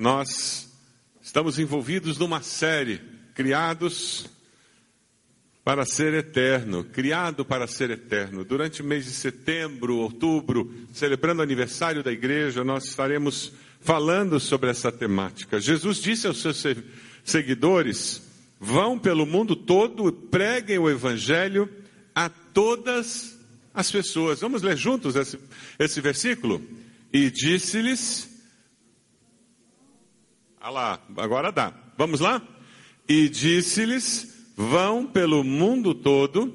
nós estamos envolvidos numa série, criados para ser eterno, criado para ser eterno. Durante o mês de setembro, outubro, celebrando o aniversário da igreja, nós estaremos falando sobre essa temática. Jesus disse aos seus seguidores: vão pelo mundo todo, preguem o evangelho a todas as pessoas. Vamos ler juntos esse, esse versículo? E disse-lhes ah lá, agora dá. Vamos lá? E disse-lhes: Vão pelo mundo todo.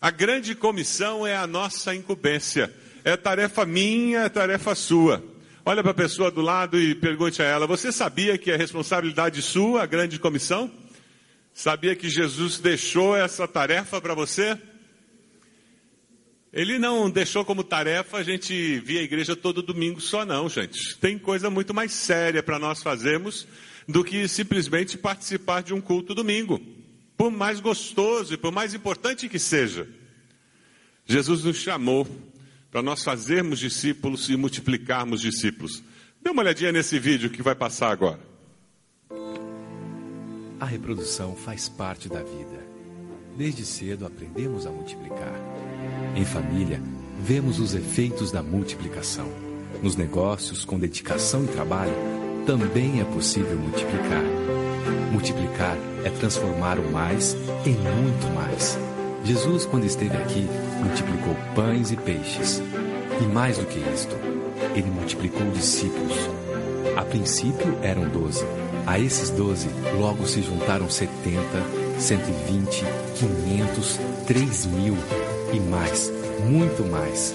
A grande comissão é a nossa incumbência. É tarefa minha, é tarefa sua. Olha para a pessoa do lado e pergunte a ela: Você sabia que é responsabilidade sua a grande comissão? Sabia que Jesus deixou essa tarefa para você? Ele não deixou como tarefa a gente vir à igreja todo domingo só não, gente. Tem coisa muito mais séria para nós fazermos do que simplesmente participar de um culto domingo. Por mais gostoso e por mais importante que seja. Jesus nos chamou para nós fazermos discípulos e multiplicarmos discípulos. Dê uma olhadinha nesse vídeo que vai passar agora. A reprodução faz parte da vida. Desde cedo aprendemos a multiplicar. Em família, vemos os efeitos da multiplicação. Nos negócios, com dedicação e trabalho, também é possível multiplicar. Multiplicar é transformar o mais em muito mais. Jesus, quando esteve aqui, multiplicou pães e peixes. E mais do que isto, ele multiplicou discípulos. A princípio eram doze. A esses doze, logo se juntaram setenta 120, 500, 3 mil e mais, muito mais.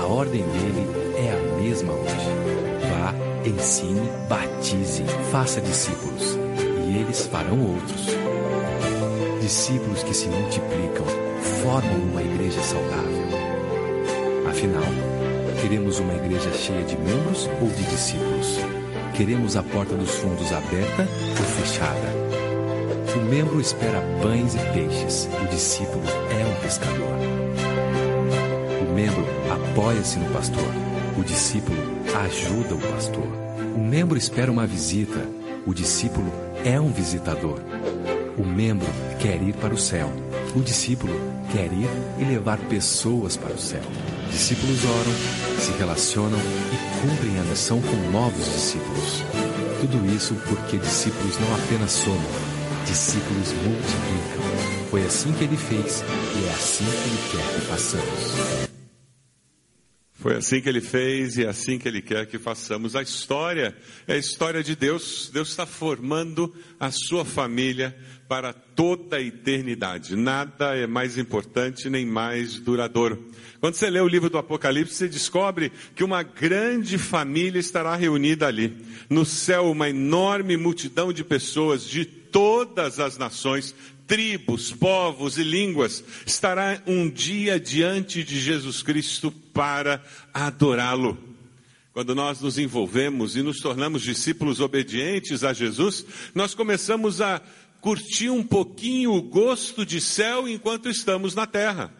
A ordem dele é a mesma hoje. Vá, ensine, batize, faça discípulos, e eles farão outros. Discípulos que se multiplicam formam uma igreja saudável. Afinal, queremos uma igreja cheia de membros ou de discípulos? Queremos a porta dos fundos aberta ou fechada? O membro espera pães e peixes, o discípulo é um pescador. Apoia-se no pastor, o discípulo ajuda o pastor. O membro espera uma visita, o discípulo é um visitador. O membro quer ir para o céu, o discípulo quer ir e levar pessoas para o céu. Discípulos oram, se relacionam e cumprem a missão com novos discípulos. Tudo isso porque discípulos não apenas somos, discípulos multiplicam. Foi assim que ele fez e é assim que ele quer que façamos. Foi assim que ele fez e é assim que ele quer que façamos. A história é a história de Deus. Deus está formando a sua família para toda a eternidade. Nada é mais importante nem mais duradouro. Quando você lê o livro do Apocalipse, você descobre que uma grande família estará reunida ali. No céu, uma enorme multidão de pessoas de todas as nações, tribos, povos e línguas, estará um dia diante de Jesus Cristo para adorá-lo. Quando nós nos envolvemos e nos tornamos discípulos obedientes a Jesus, nós começamos a curtir um pouquinho o gosto de céu enquanto estamos na terra.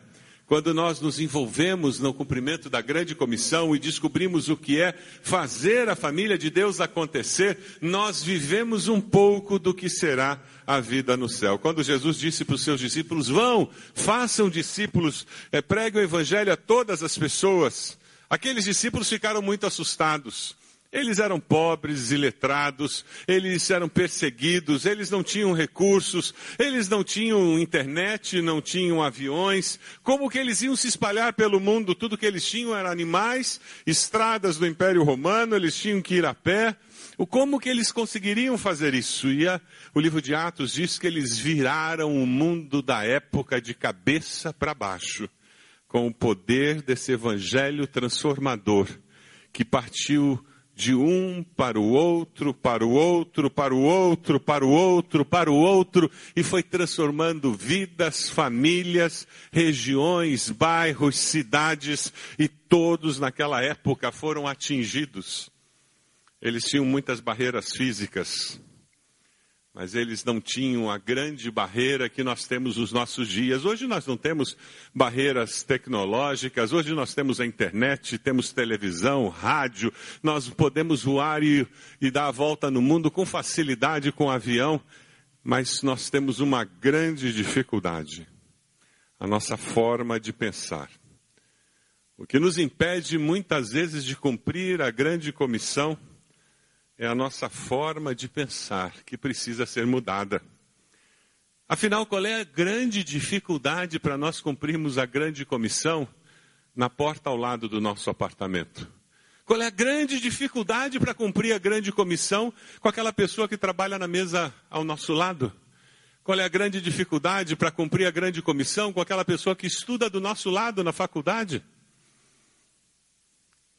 Quando nós nos envolvemos no cumprimento da grande comissão e descobrimos o que é fazer a família de Deus acontecer, nós vivemos um pouco do que será a vida no céu. Quando Jesus disse para os seus discípulos: Vão, façam discípulos, é, preguem o evangelho a todas as pessoas, aqueles discípulos ficaram muito assustados. Eles eram pobres e letrados, eles eram perseguidos, eles não tinham recursos, eles não tinham internet, não tinham aviões. Como que eles iam se espalhar pelo mundo? Tudo que eles tinham eram animais, estradas do Império Romano, eles tinham que ir a pé. Como que eles conseguiriam fazer isso? E a, o livro de Atos diz que eles viraram o mundo da época de cabeça para baixo, com o poder desse evangelho transformador que partiu de um para o outro, para o outro, para o outro, para o outro, para o outro, e foi transformando vidas, famílias, regiões, bairros, cidades, e todos naquela época foram atingidos. Eles tinham muitas barreiras físicas, mas eles não tinham a grande barreira que nós temos nos nossos dias. Hoje nós não temos barreiras tecnológicas, hoje nós temos a internet, temos televisão, rádio, nós podemos voar e, e dar a volta no mundo com facilidade com avião, mas nós temos uma grande dificuldade: a nossa forma de pensar. O que nos impede muitas vezes de cumprir a grande comissão é a nossa forma de pensar que precisa ser mudada. Afinal, qual é a grande dificuldade para nós cumprirmos a grande comissão na porta ao lado do nosso apartamento? Qual é a grande dificuldade para cumprir a grande comissão com aquela pessoa que trabalha na mesa ao nosso lado? Qual é a grande dificuldade para cumprir a grande comissão com aquela pessoa que estuda do nosso lado na faculdade?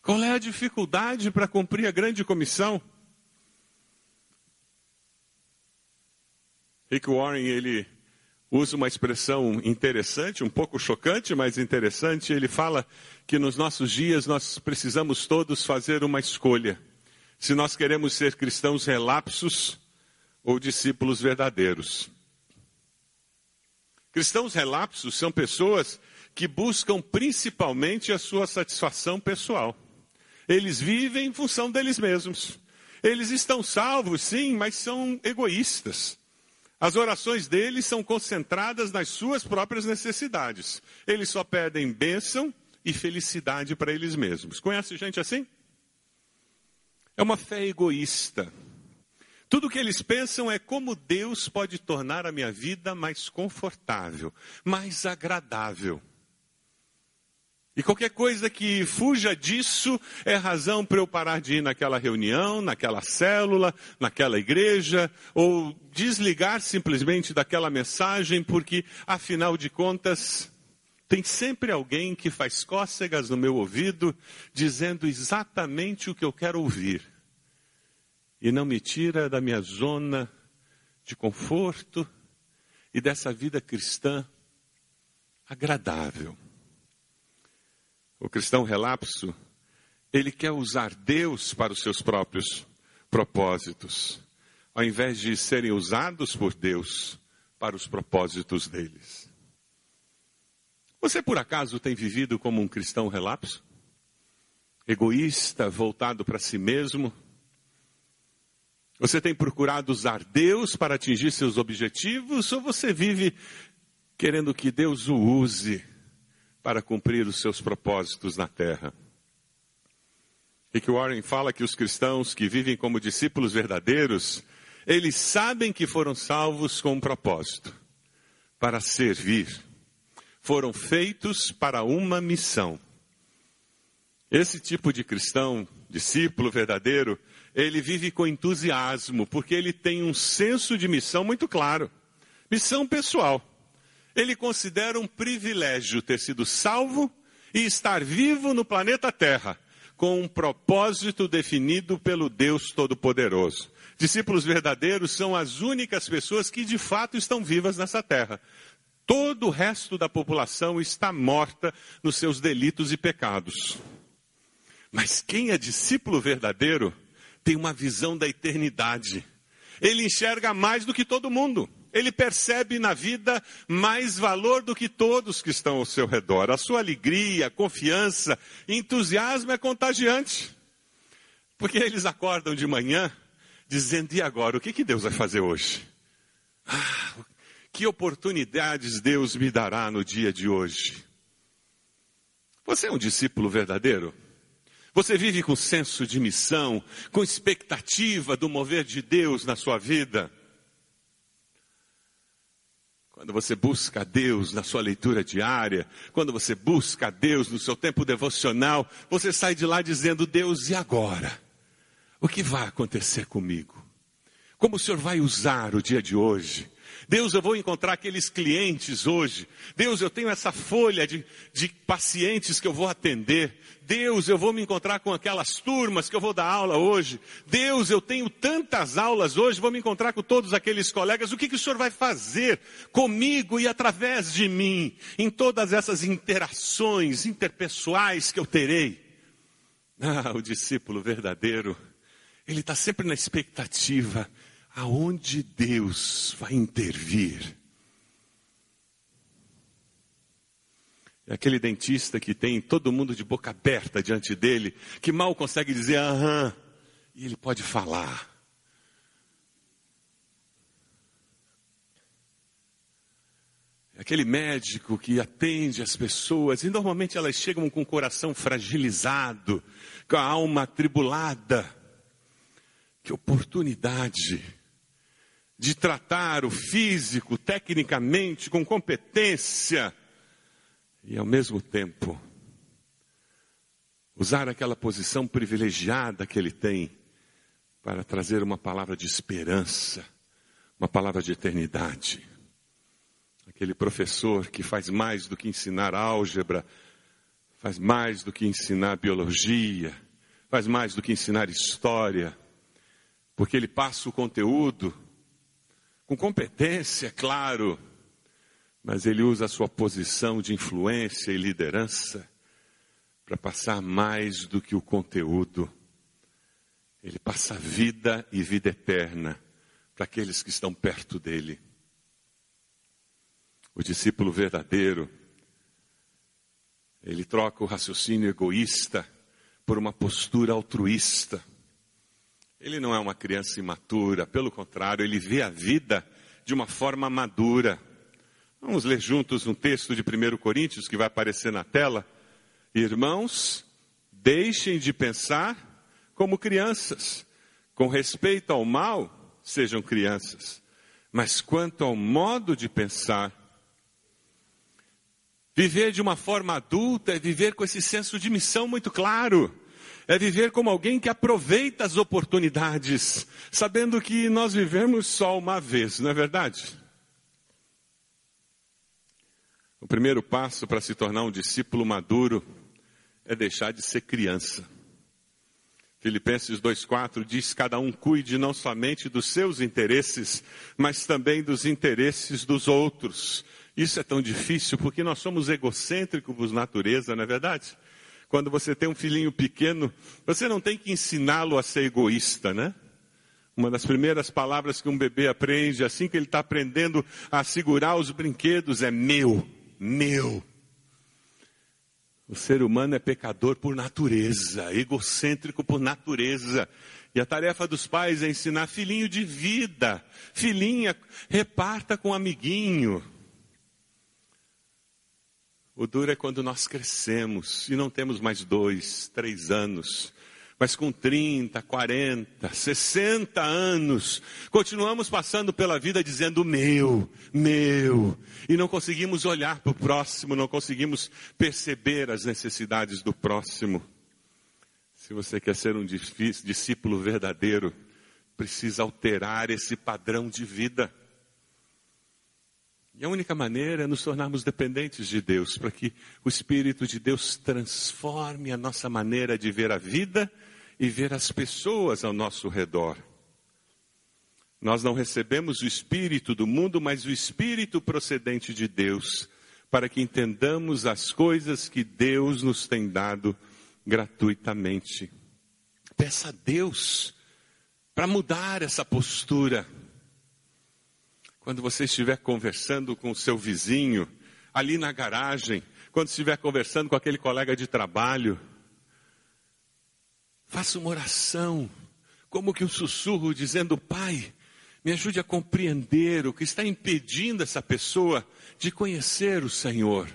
Qual é a dificuldade para cumprir a grande comissão? Rick Warren, ele usa uma expressão interessante, um pouco chocante, mas interessante. Ele fala que nos nossos dias nós precisamos todos fazer uma escolha. Se nós queremos ser cristãos relapsos ou discípulos verdadeiros. Cristãos relapsos são pessoas que buscam principalmente a sua satisfação pessoal. Eles vivem em função deles mesmos. Eles estão salvos, sim, mas são egoístas. As orações deles são concentradas nas suas próprias necessidades. Eles só pedem bênção e felicidade para eles mesmos. Conhece gente assim? É uma fé egoísta. Tudo que eles pensam é como Deus pode tornar a minha vida mais confortável, mais agradável. E qualquer coisa que fuja disso é razão para eu parar de ir naquela reunião, naquela célula, naquela igreja, ou desligar simplesmente daquela mensagem, porque, afinal de contas, tem sempre alguém que faz cócegas no meu ouvido, dizendo exatamente o que eu quero ouvir. E não me tira da minha zona de conforto e dessa vida cristã agradável. O cristão relapso, ele quer usar Deus para os seus próprios propósitos, ao invés de serem usados por Deus para os propósitos deles. Você por acaso tem vivido como um cristão relapso? Egoísta, voltado para si mesmo? Você tem procurado usar Deus para atingir seus objetivos ou você vive querendo que Deus o use para cumprir os seus propósitos na terra. Rick Warren fala que os cristãos que vivem como discípulos verdadeiros, eles sabem que foram salvos com um propósito, para servir. Foram feitos para uma missão. Esse tipo de cristão, discípulo verdadeiro, ele vive com entusiasmo, porque ele tem um senso de missão muito claro. Missão pessoal. Ele considera um privilégio ter sido salvo e estar vivo no planeta Terra, com um propósito definido pelo Deus Todo-Poderoso. Discípulos verdadeiros são as únicas pessoas que de fato estão vivas nessa terra. Todo o resto da população está morta nos seus delitos e pecados. Mas quem é discípulo verdadeiro tem uma visão da eternidade. Ele enxerga mais do que todo mundo ele percebe na vida mais valor do que todos que estão ao seu redor. A sua alegria, confiança, entusiasmo é contagiante. Porque eles acordam de manhã dizendo: e agora? O que, que Deus vai fazer hoje? Ah, que oportunidades Deus me dará no dia de hoje? Você é um discípulo verdadeiro? Você vive com senso de missão, com expectativa do mover de Deus na sua vida? Quando você busca a Deus na sua leitura diária, quando você busca a Deus no seu tempo devocional, você sai de lá dizendo: Deus, e agora? O que vai acontecer comigo? Como o Senhor vai usar o dia de hoje? Deus, eu vou encontrar aqueles clientes hoje. Deus, eu tenho essa folha de, de pacientes que eu vou atender. Deus, eu vou me encontrar com aquelas turmas que eu vou dar aula hoje. Deus, eu tenho tantas aulas hoje, vou me encontrar com todos aqueles colegas. O que, que o Senhor vai fazer comigo e através de mim em todas essas interações interpessoais que eu terei? Ah, o discípulo verdadeiro, ele está sempre na expectativa aonde Deus vai intervir. É aquele dentista que tem todo mundo de boca aberta diante dele, que mal consegue dizer aham, e ele pode falar. É aquele médico que atende as pessoas e normalmente elas chegam com o coração fragilizado, com a alma atribulada. Que oportunidade de tratar o físico tecnicamente com competência e ao mesmo tempo usar aquela posição privilegiada que ele tem para trazer uma palavra de esperança, uma palavra de eternidade. Aquele professor que faz mais do que ensinar álgebra, faz mais do que ensinar biologia, faz mais do que ensinar história, porque ele passa o conteúdo com competência, claro, mas ele usa a sua posição de influência e liderança para passar mais do que o conteúdo. Ele passa vida e vida eterna para aqueles que estão perto dele. O discípulo verdadeiro, ele troca o raciocínio egoísta por uma postura altruísta. Ele não é uma criança imatura, pelo contrário, ele vê a vida de uma forma madura. Vamos ler juntos um texto de 1 Coríntios que vai aparecer na tela. Irmãos, deixem de pensar como crianças. Com respeito ao mal, sejam crianças. Mas quanto ao modo de pensar, viver de uma forma adulta é viver com esse senso de missão muito claro. É viver como alguém que aproveita as oportunidades, sabendo que nós vivemos só uma vez, não é verdade? O primeiro passo para se tornar um discípulo maduro é deixar de ser criança. Filipenses 2,4 diz: Cada um cuide não somente dos seus interesses, mas também dos interesses dos outros. Isso é tão difícil porque nós somos egocêntricos por natureza, não é verdade? Quando você tem um filhinho pequeno, você não tem que ensiná-lo a ser egoísta, né? Uma das primeiras palavras que um bebê aprende, assim que ele está aprendendo a segurar os brinquedos, é meu meu. O ser humano é pecador por natureza, egocêntrico por natureza. E a tarefa dos pais é ensinar filhinho de vida. Filhinha, reparta com um amiguinho. O duro é quando nós crescemos e não temos mais dois, três anos mas com 30, 40, 60 anos, continuamos passando pela vida dizendo meu, meu, e não conseguimos olhar para o próximo, não conseguimos perceber as necessidades do próximo. Se você quer ser um discípulo verdadeiro, precisa alterar esse padrão de vida. E a única maneira é nos tornarmos dependentes de Deus, para que o Espírito de Deus transforme a nossa maneira de ver a vida e ver as pessoas ao nosso redor. Nós não recebemos o Espírito do mundo, mas o Espírito procedente de Deus, para que entendamos as coisas que Deus nos tem dado gratuitamente. Peça a Deus para mudar essa postura. Quando você estiver conversando com o seu vizinho, ali na garagem, quando estiver conversando com aquele colega de trabalho, Faça uma oração, como que um sussurro dizendo: Pai, me ajude a compreender o que está impedindo essa pessoa de conhecer o Senhor.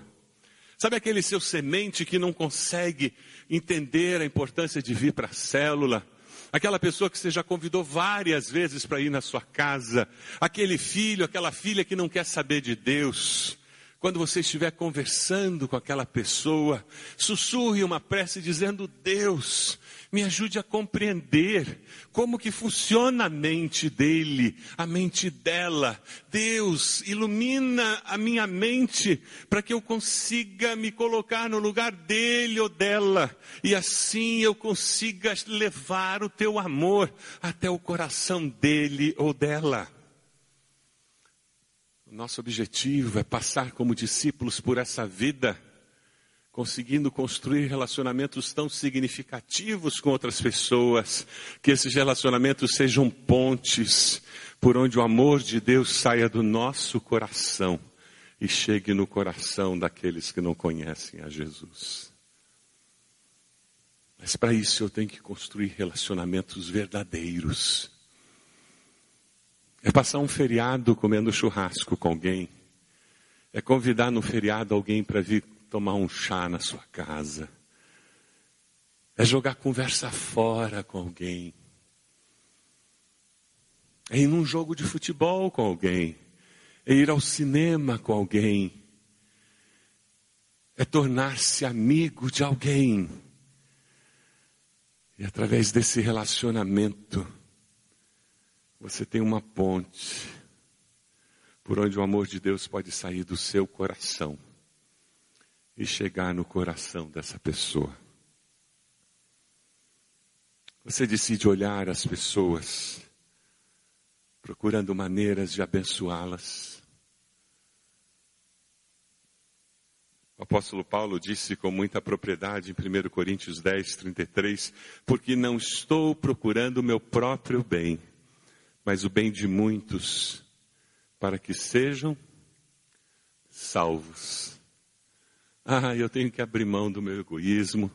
Sabe aquele seu semente que não consegue entender a importância de vir para a célula? Aquela pessoa que você já convidou várias vezes para ir na sua casa, aquele filho, aquela filha que não quer saber de Deus. Quando você estiver conversando com aquela pessoa, sussurre uma prece dizendo: Deus, me ajude a compreender como que funciona a mente dele, a mente dela. Deus, ilumina a minha mente para que eu consiga me colocar no lugar dele ou dela e assim eu consiga levar o teu amor até o coração dele ou dela. Nosso objetivo é passar como discípulos por essa vida conseguindo construir relacionamentos tão significativos com outras pessoas, que esses relacionamentos sejam pontes, por onde o amor de Deus saia do nosso coração e chegue no coração daqueles que não conhecem a Jesus. Mas para isso eu tenho que construir relacionamentos verdadeiros. É passar um feriado comendo churrasco com alguém. É convidar no feriado alguém para vir tomar um chá na sua casa. É jogar conversa fora com alguém. É ir num jogo de futebol com alguém. É ir ao cinema com alguém. É tornar-se amigo de alguém. E através desse relacionamento, você tem uma ponte por onde o amor de Deus pode sair do seu coração e chegar no coração dessa pessoa. Você decide olhar as pessoas, procurando maneiras de abençoá-las. O apóstolo Paulo disse com muita propriedade em 1 Coríntios 10, 33, porque não estou procurando o meu próprio bem, mas o bem de muitos para que sejam salvos. Ah, eu tenho que abrir mão do meu egoísmo,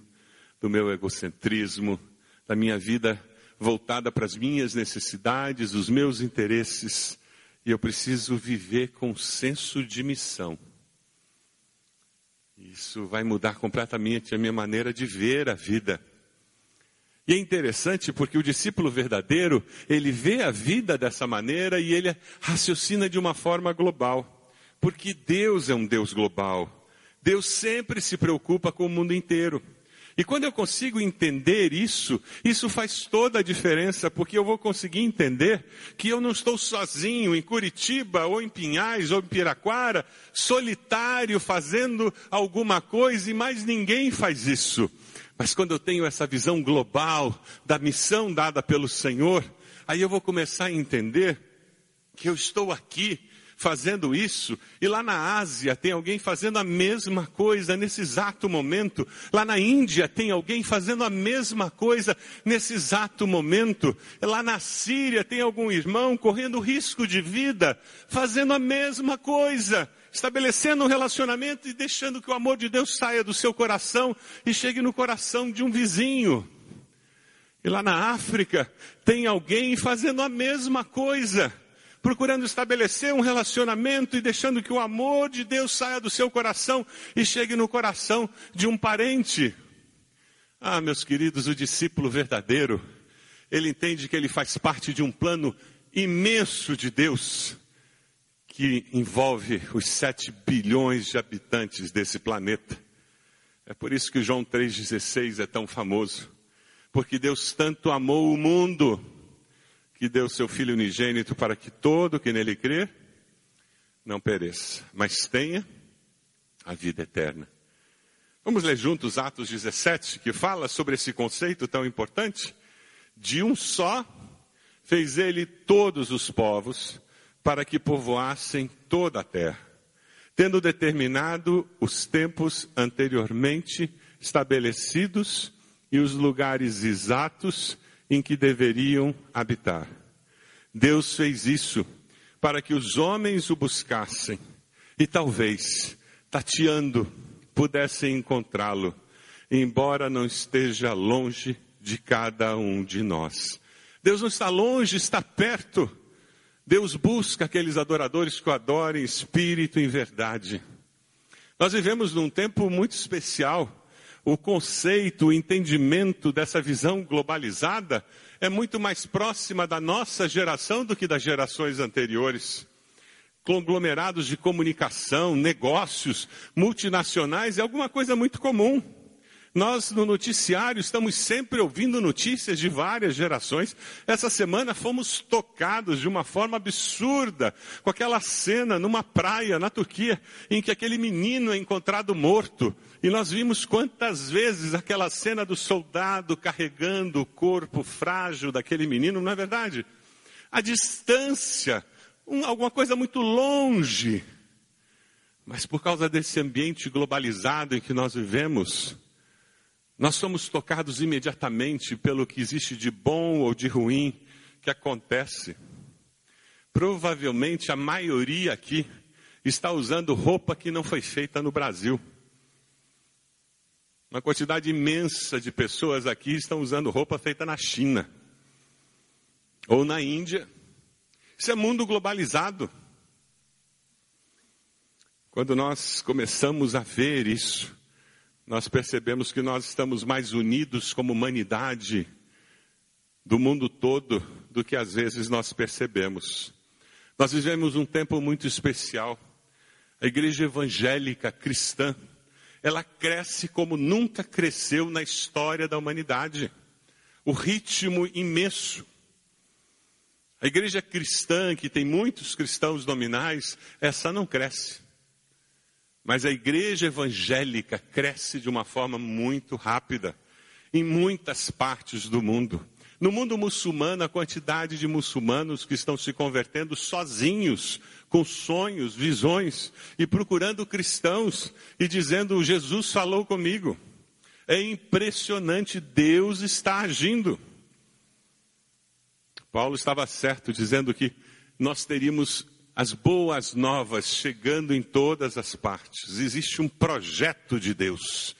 do meu egocentrismo, da minha vida voltada para as minhas necessidades, os meus interesses, e eu preciso viver com senso de missão. Isso vai mudar completamente a minha maneira de ver a vida. E é interessante porque o discípulo verdadeiro, ele vê a vida dessa maneira e ele raciocina de uma forma global. Porque Deus é um Deus global. Deus sempre se preocupa com o mundo inteiro. E quando eu consigo entender isso, isso faz toda a diferença, porque eu vou conseguir entender que eu não estou sozinho em Curitiba, ou em Pinhais, ou em Piraquara, solitário, fazendo alguma coisa e mais ninguém faz isso. Mas quando eu tenho essa visão global da missão dada pelo Senhor, aí eu vou começar a entender que eu estou aqui fazendo isso, e lá na Ásia tem alguém fazendo a mesma coisa nesse exato momento, lá na Índia tem alguém fazendo a mesma coisa nesse exato momento, lá na Síria tem algum irmão correndo risco de vida, fazendo a mesma coisa estabelecendo um relacionamento e deixando que o amor de Deus saia do seu coração e chegue no coração de um vizinho. E lá na África tem alguém fazendo a mesma coisa, procurando estabelecer um relacionamento e deixando que o amor de Deus saia do seu coração e chegue no coração de um parente. Ah, meus queridos, o discípulo verdadeiro, ele entende que ele faz parte de um plano imenso de Deus que envolve os 7 bilhões de habitantes desse planeta. É por isso que João 3,16 é tão famoso. Porque Deus tanto amou o mundo que deu seu Filho unigênito para que todo que nele crê não pereça, mas tenha a vida eterna. Vamos ler juntos Atos 17, que fala sobre esse conceito tão importante? De um só fez ele todos os povos para que povoassem toda a terra, tendo determinado os tempos anteriormente estabelecidos e os lugares exatos em que deveriam habitar. Deus fez isso para que os homens o buscassem e talvez, tateando, pudessem encontrá-lo, embora não esteja longe de cada um de nós. Deus não está longe, está perto. Deus busca aqueles adoradores que o adorem em espírito e em verdade. Nós vivemos num tempo muito especial. O conceito, o entendimento dessa visão globalizada é muito mais próxima da nossa geração do que das gerações anteriores. Conglomerados de comunicação, negócios, multinacionais é alguma coisa muito comum. Nós, no noticiário, estamos sempre ouvindo notícias de várias gerações. Essa semana fomos tocados de uma forma absurda com aquela cena numa praia na Turquia, em que aquele menino é encontrado morto. E nós vimos quantas vezes aquela cena do soldado carregando o corpo frágil daquele menino, não é verdade? A distância, um, alguma coisa muito longe. Mas por causa desse ambiente globalizado em que nós vivemos, nós somos tocados imediatamente pelo que existe de bom ou de ruim que acontece. provavelmente a maioria aqui está usando roupa que não foi feita no Brasil. Uma quantidade imensa de pessoas aqui estão usando roupa feita na China ou na Índia. Isso é mundo globalizado. Quando nós começamos a ver isso, nós percebemos que nós estamos mais unidos como humanidade do mundo todo do que às vezes nós percebemos. Nós vivemos um tempo muito especial. A igreja evangélica cristã, ela cresce como nunca cresceu na história da humanidade. O ritmo imenso. A igreja cristã, que tem muitos cristãos nominais, essa não cresce. Mas a igreja evangélica cresce de uma forma muito rápida em muitas partes do mundo. No mundo muçulmano, a quantidade de muçulmanos que estão se convertendo sozinhos, com sonhos, visões, e procurando cristãos e dizendo: Jesus falou comigo. É impressionante, Deus está agindo. Paulo estava certo dizendo que nós teríamos as boas novas chegando em todas as partes. Existe um projeto de Deus.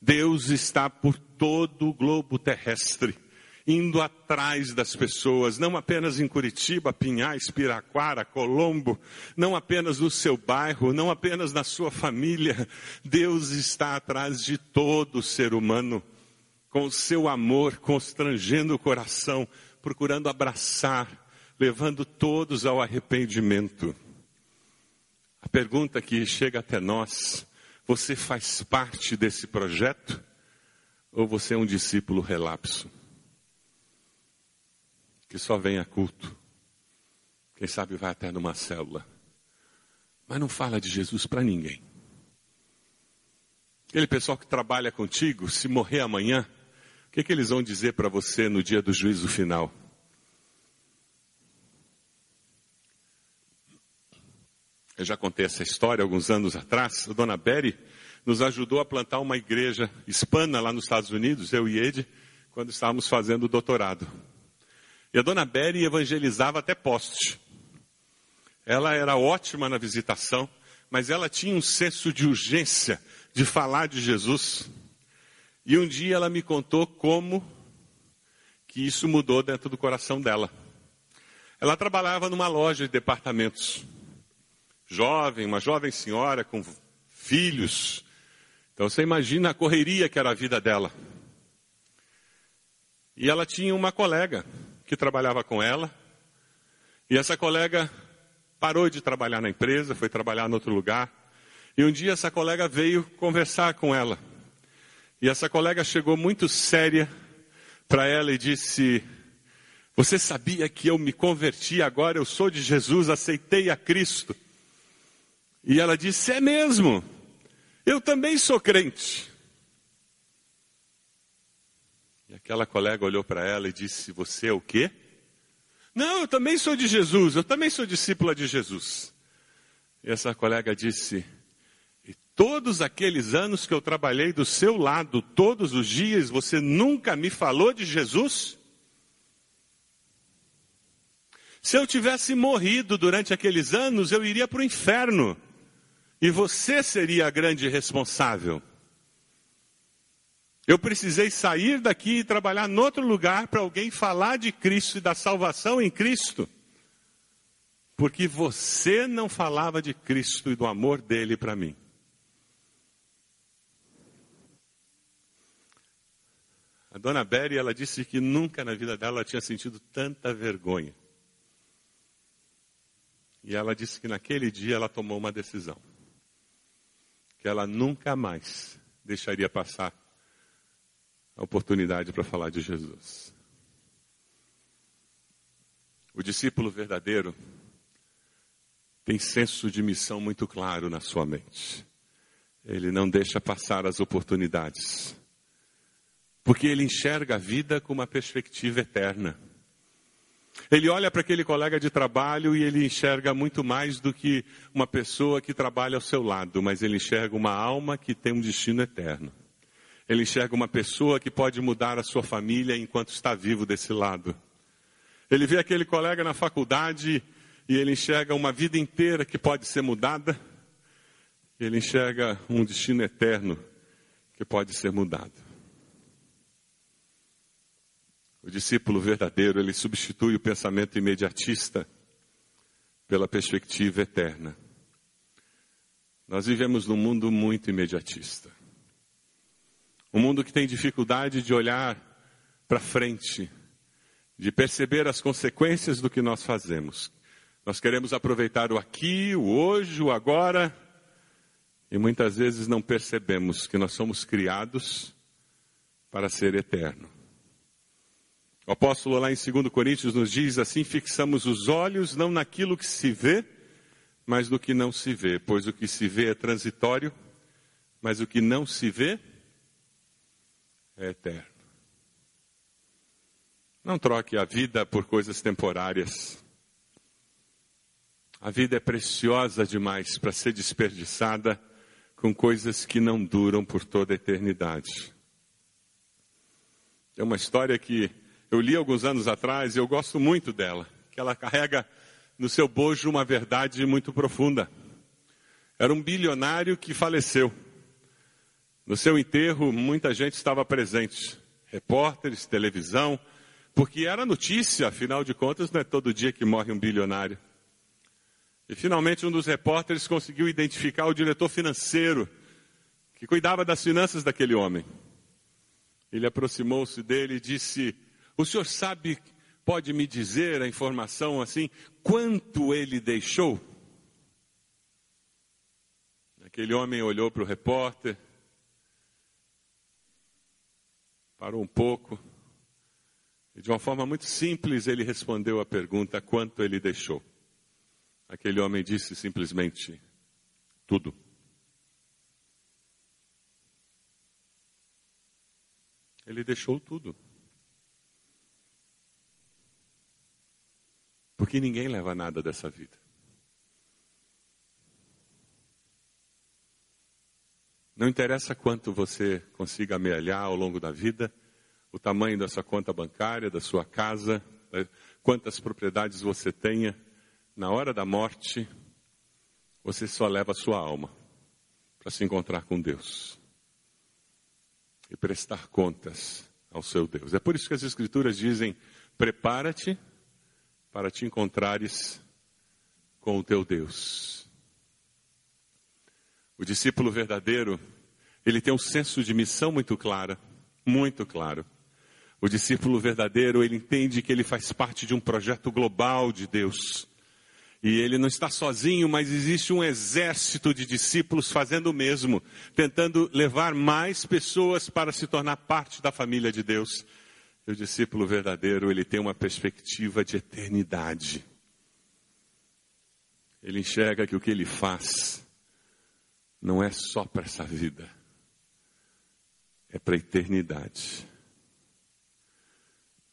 Deus está por todo o globo terrestre, indo atrás das pessoas, não apenas em Curitiba, Pinhais, Piraquara, Colombo, não apenas no seu bairro, não apenas na sua família. Deus está atrás de todo ser humano, com o seu amor constrangendo o coração, procurando abraçar, levando todos ao arrependimento. A pergunta que chega até nós: você faz parte desse projeto? Ou você é um discípulo relapso? Que só vem a culto. Quem sabe vai até numa célula. Mas não fala de Jesus para ninguém. Aquele pessoal que trabalha contigo, se morrer amanhã, o que, que eles vão dizer para você no dia do juízo final? Eu já contei essa história alguns anos atrás. A dona Berry nos ajudou a plantar uma igreja hispana lá nos Estados Unidos, eu e Ed, quando estávamos fazendo o doutorado. E a dona Berry evangelizava até poste. Ela era ótima na visitação, mas ela tinha um senso de urgência de falar de Jesus. E um dia ela me contou como que isso mudou dentro do coração dela. Ela trabalhava numa loja de departamentos jovem, uma jovem senhora com filhos. Então você imagina a correria que era a vida dela. E ela tinha uma colega que trabalhava com ela. E essa colega parou de trabalhar na empresa, foi trabalhar em outro lugar. E um dia essa colega veio conversar com ela. E essa colega chegou muito séria para ela e disse: Você sabia que eu me converti agora? Eu sou de Jesus, aceitei a Cristo. E ela disse: É mesmo, eu também sou crente. E aquela colega olhou para ela e disse: Você é o quê? Não, eu também sou de Jesus, eu também sou discípula de Jesus. E essa colega disse: E todos aqueles anos que eu trabalhei do seu lado, todos os dias, você nunca me falou de Jesus? Se eu tivesse morrido durante aqueles anos, eu iria para o inferno. E você seria a grande responsável. Eu precisei sair daqui e trabalhar em outro lugar para alguém falar de Cristo e da salvação em Cristo. Porque você não falava de Cristo e do amor dele para mim. A dona Berry, ela disse que nunca na vida dela tinha sentido tanta vergonha. E ela disse que naquele dia ela tomou uma decisão que ela nunca mais deixaria passar a oportunidade para falar de Jesus. O discípulo verdadeiro tem senso de missão muito claro na sua mente. Ele não deixa passar as oportunidades. Porque ele enxerga a vida com uma perspectiva eterna. Ele olha para aquele colega de trabalho e ele enxerga muito mais do que uma pessoa que trabalha ao seu lado, mas ele enxerga uma alma que tem um destino eterno. Ele enxerga uma pessoa que pode mudar a sua família enquanto está vivo desse lado. Ele vê aquele colega na faculdade e ele enxerga uma vida inteira que pode ser mudada, ele enxerga um destino eterno que pode ser mudado. O discípulo verdadeiro, ele substitui o pensamento imediatista pela perspectiva eterna. Nós vivemos num mundo muito imediatista. Um mundo que tem dificuldade de olhar para frente, de perceber as consequências do que nós fazemos. Nós queremos aproveitar o aqui, o hoje, o agora, e muitas vezes não percebemos que nós somos criados para ser eterno. O apóstolo lá em 2 Coríntios nos diz assim: fixamos os olhos não naquilo que se vê, mas no que não se vê, pois o que se vê é transitório, mas o que não se vê é eterno. Não troque a vida por coisas temporárias. A vida é preciosa demais para ser desperdiçada com coisas que não duram por toda a eternidade. É uma história que eu li alguns anos atrás e eu gosto muito dela, que ela carrega no seu bojo uma verdade muito profunda. Era um bilionário que faleceu. No seu enterro, muita gente estava presente, repórteres, televisão, porque era notícia, afinal de contas, não é todo dia que morre um bilionário. E finalmente um dos repórteres conseguiu identificar o diretor financeiro que cuidava das finanças daquele homem. Ele aproximou-se dele e disse: O senhor sabe, pode me dizer a informação assim, quanto ele deixou? Aquele homem olhou para o repórter, parou um pouco, e de uma forma muito simples ele respondeu a pergunta: quanto ele deixou? Aquele homem disse simplesmente: tudo. Ele deixou tudo. Porque ninguém leva nada dessa vida. Não interessa quanto você consiga amealhar ao longo da vida, o tamanho da sua conta bancária, da sua casa, né, quantas propriedades você tenha, na hora da morte, você só leva a sua alma para se encontrar com Deus e prestar contas ao seu Deus. É por isso que as Escrituras dizem: prepara-te para te encontrares com o teu Deus. O discípulo verdadeiro, ele tem um senso de missão muito clara, muito claro. O discípulo verdadeiro, ele entende que ele faz parte de um projeto global de Deus. E ele não está sozinho, mas existe um exército de discípulos fazendo o mesmo, tentando levar mais pessoas para se tornar parte da família de Deus. E o discípulo verdadeiro, ele tem uma perspectiva de eternidade. Ele enxerga que o que ele faz não é só para essa vida, é para a eternidade.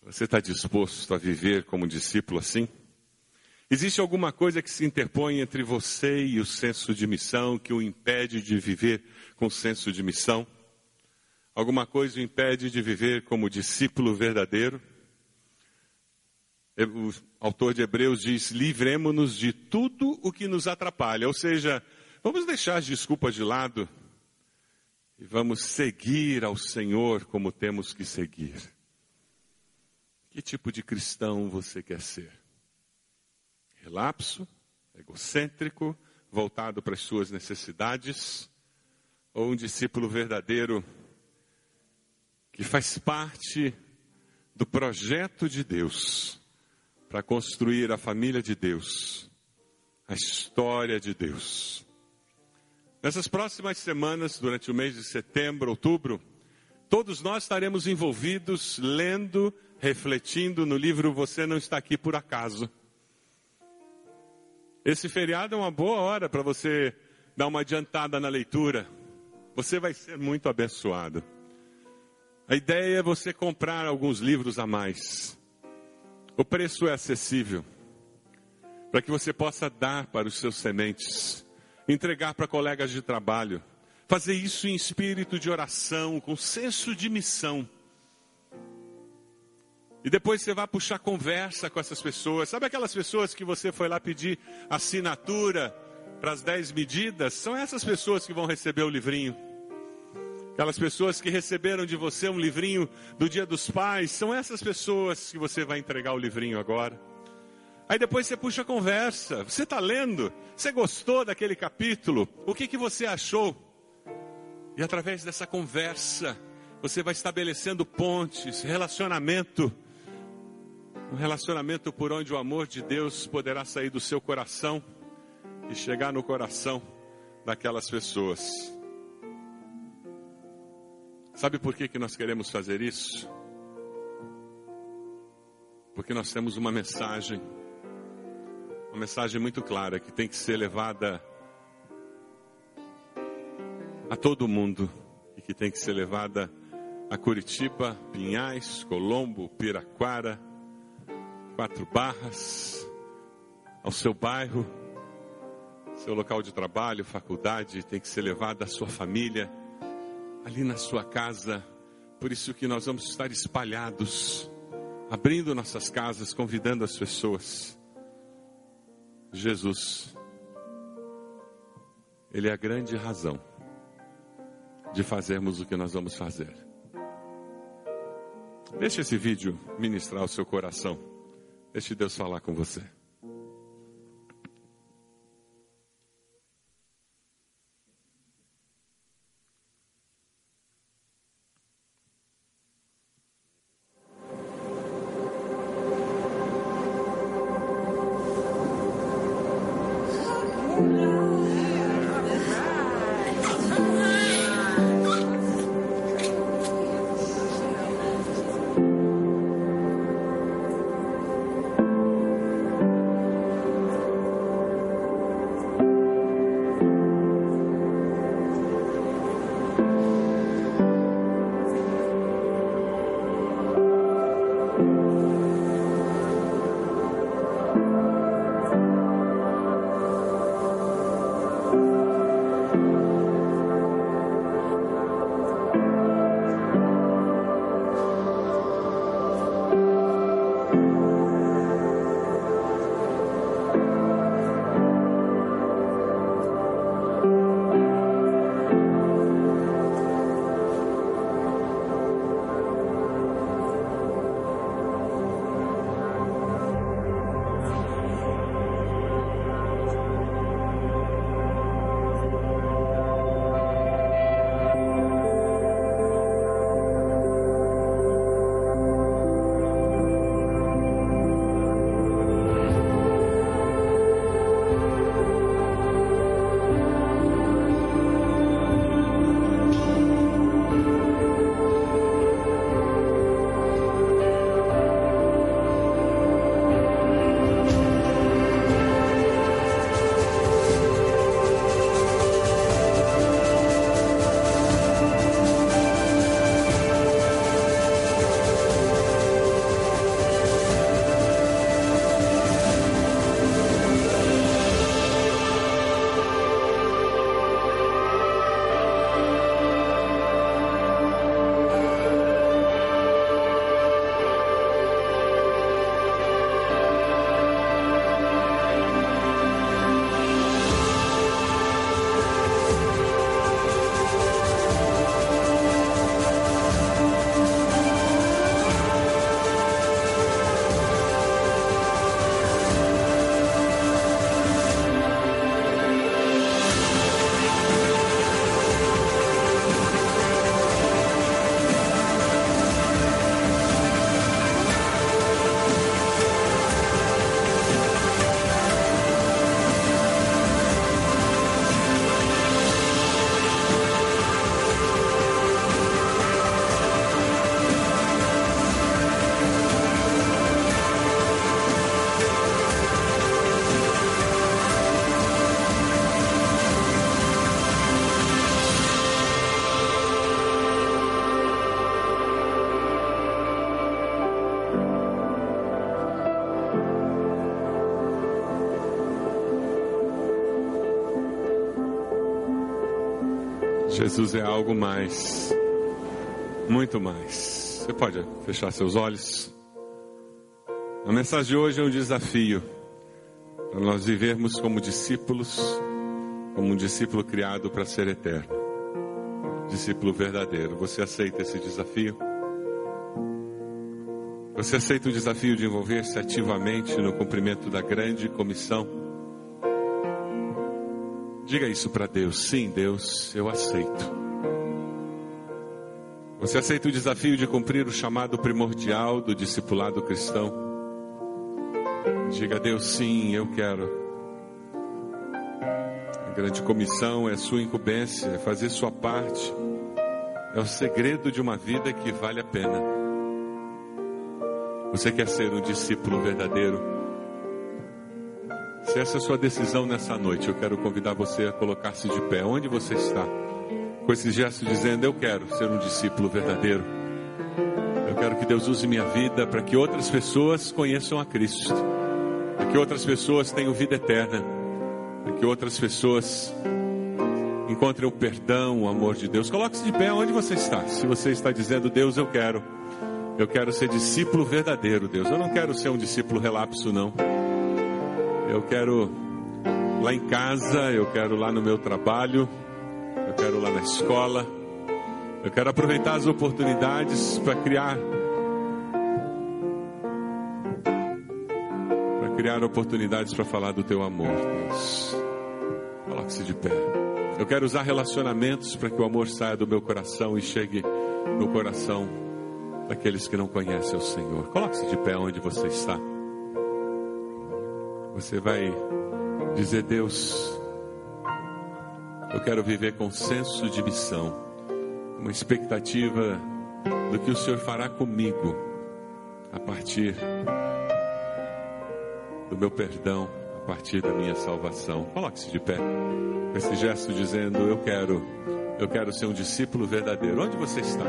Você está disposto a viver como discípulo assim? Existe alguma coisa que se interpõe entre você e o senso de missão, que o impede de viver com senso de missão? Alguma coisa o impede de viver como discípulo verdadeiro? O autor de Hebreus diz: livremos-nos de tudo o que nos atrapalha. Ou seja, vamos deixar as desculpas de lado e vamos seguir ao Senhor como temos que seguir. Que tipo de cristão você quer ser? Relapso, egocêntrico, voltado para as suas necessidades? Ou um discípulo verdadeiro que faz parte do projeto de Deus para construir a família de Deus, a história de Deus? Nessas próximas semanas, durante o mês de setembro, outubro, todos nós estaremos envolvidos lendo refletindo no livro Você Não Está Aqui Por Acaso. Esse feriado é uma boa hora para você dar uma adiantada na leitura. Você vai ser muito abençoado. A ideia é você comprar alguns livros a mais. O preço é acessível. Para que você possa dar para os seus sementes, entregar para colegas de trabalho, fazer isso em espírito de oração, com senso de missão E depois você vai puxar conversa com essas pessoas. Sabe aquelas pessoas que você foi lá pedir assinatura para as dez medidas? São essas pessoas que vão receber o livrinho. Aquelas pessoas que receberam de você um livrinho do Dia dos Pais, são essas pessoas que você vai entregar o livrinho agora. Aí depois você puxa a conversa. Você está lendo? Você gostou daquele capítulo? O que, que você achou? E através dessa conversa, você vai estabelecendo pontes, relacionamento. Um relacionamento por onde o amor de Deus poderá sair do seu coração e chegar no coração daquelas pessoas. Sabe por que, que nós queremos fazer isso? Porque nós temos uma mensagem, uma mensagem muito clara que tem que ser levada a todo mundo e que tem que ser levada a Curitiba, Pinhais, Colombo, Piraquara, Quatro Barras, ao seu bairro, seu local de trabalho, faculdade, tem que ser levada à sua família, ali na sua casa. Por isso que nós vamos estar espalhados, abrindo nossas casas, convidando as pessoas. Jesus, Ele é a grande razão de fazermos o que nós vamos fazer. Deixe esse vídeo ministrar o seu coração. Deixe Deus falar com você. Jesus é algo mais, muito mais. Você pode fechar seus olhos. A mensagem de hoje é um desafio para nós vivermos como discípulos, como um discípulo criado para ser eterno, discípulo verdadeiro. Você aceita esse desafio? Você aceita o desafio de envolver-se ativamente no cumprimento da grande comissão? Diga isso para Deus. Sim, Deus, eu aceito. Você aceita o desafio de cumprir o chamado primordial do discipulado cristão? Diga a Deus sim, eu quero. A grande comissão é sua incumbência, é fazer sua parte. É o segredo de uma vida que vale a pena. Você quer ser um discípulo verdadeiro? Se essa é a sua decisão nessa noite, eu quero convidar você a colocar-se de pé onde você está, com esse gesto dizendo: Eu quero ser um discípulo verdadeiro. Eu quero que Deus use minha vida para que outras pessoas conheçam a Cristo para que outras pessoas tenham vida eterna, para que outras pessoas encontrem o perdão, o amor de Deus. Coloque-se de pé onde você está. Se você está dizendo, Deus, eu quero, eu quero ser discípulo verdadeiro, Deus. Eu não quero ser um discípulo relapso, não. Eu quero lá em casa, eu quero lá no meu trabalho, eu quero lá na escola. Eu quero aproveitar as oportunidades para criar criar oportunidades para falar do teu amor, Deus. Coloque-se de pé. Eu quero usar relacionamentos para que o amor saia do meu coração e chegue no coração daqueles que não conhecem o Senhor. Coloque-se de pé onde você está. Você vai dizer, Deus, eu quero viver com senso de missão, uma expectativa do que o Senhor fará comigo a partir do meu perdão a partir da minha salvação. Coloque-se de pé com esse gesto dizendo: Eu quero, eu quero ser um discípulo verdadeiro. Onde você está?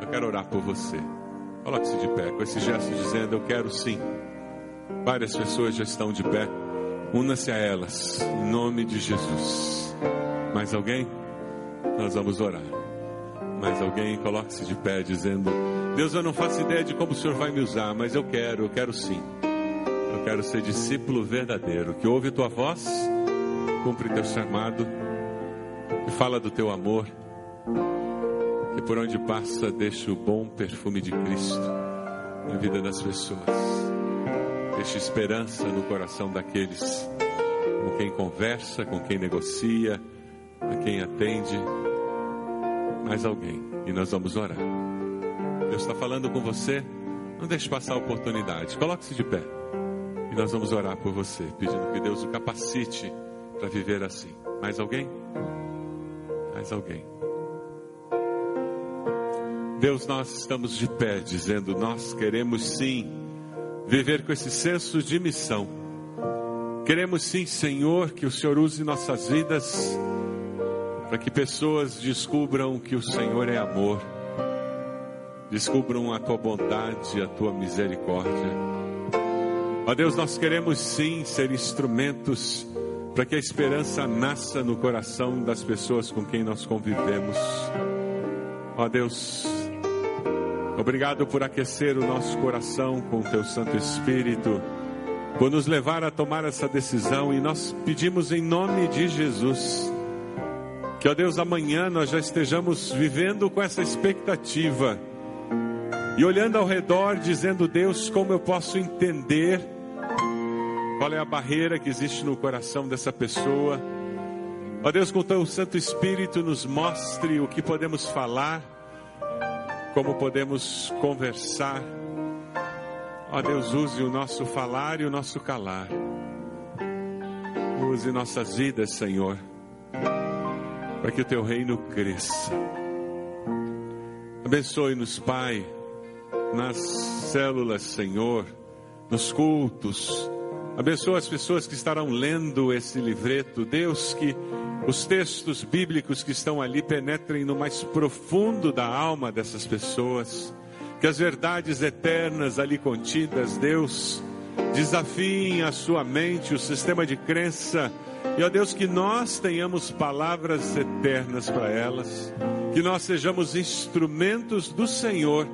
Eu quero orar por você. Coloque-se de pé com esse gesto dizendo: Eu quero sim. Várias pessoas já estão de pé. Una-se a elas, em nome de Jesus. Mais alguém? Nós vamos orar. Mais alguém? Coloque-se de pé dizendo: Deus, eu não faço ideia de como o Senhor vai me usar, mas eu quero, eu quero sim. Eu quero ser discípulo verdadeiro, que ouve tua voz, cumpre teu chamado, que fala do teu amor, que por onde passa deixa o bom perfume de Cristo na vida das pessoas. Deixa esperança no coração daqueles com quem conversa, com quem negocia, a quem atende. Mais alguém, e nós vamos orar. Deus está falando com você, não deixe passar a oportunidade. Coloque-se de pé. E nós vamos orar por você, pedindo que Deus o capacite para viver assim. Mais alguém? Mais alguém? Deus, nós estamos de pé dizendo: nós queremos sim viver com esse senso de missão. Queremos sim, Senhor, que o Senhor use nossas vidas para que pessoas descubram que o Senhor é amor, descubram a tua bondade, a tua misericórdia Ó Deus, nós queremos sim ser instrumentos para que a esperança nasça no coração das pessoas com quem nós convivemos. Ó Deus, obrigado por aquecer o nosso coração com o teu Santo Espírito, por nos levar a tomar essa decisão e nós pedimos em nome de Jesus que, ó Deus, amanhã nós já estejamos vivendo com essa expectativa e olhando ao redor, dizendo: Deus, como eu posso entender qual é a barreira que existe no coração dessa pessoa. Ó Deus, com o teu Santo Espírito, nos mostre o que podemos falar, como podemos conversar. Ó Deus, use o nosso falar e o nosso calar. Use nossas vidas, Senhor, para que o teu reino cresça. Abençoe-nos, Pai, nas células, Senhor, nos cultos Abençoa as pessoas que estarão lendo esse livreto. Deus, que os textos bíblicos que estão ali penetrem no mais profundo da alma dessas pessoas. Que as verdades eternas ali contidas, Deus, desafiem a sua mente, o sistema de crença. E, ó Deus, que nós tenhamos palavras eternas para elas. Que nós sejamos instrumentos do Senhor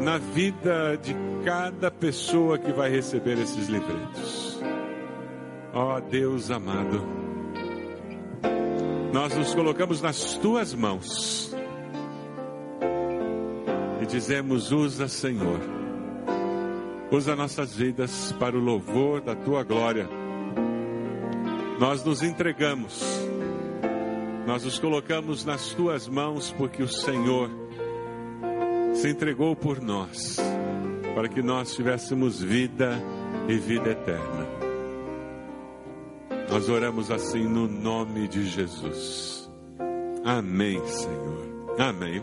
na vida de cada pessoa que vai receber esses livretos. Ó oh, Deus amado, nós nos colocamos nas tuas mãos e dizemos: usa, Senhor, usa nossas vidas para o louvor da tua glória. Nós nos entregamos, nós nos colocamos nas tuas mãos porque o Senhor se entregou por nós, para que nós tivéssemos vida e vida eterna. Nós oramos assim no nome de Jesus. Amém, Senhor. Amém.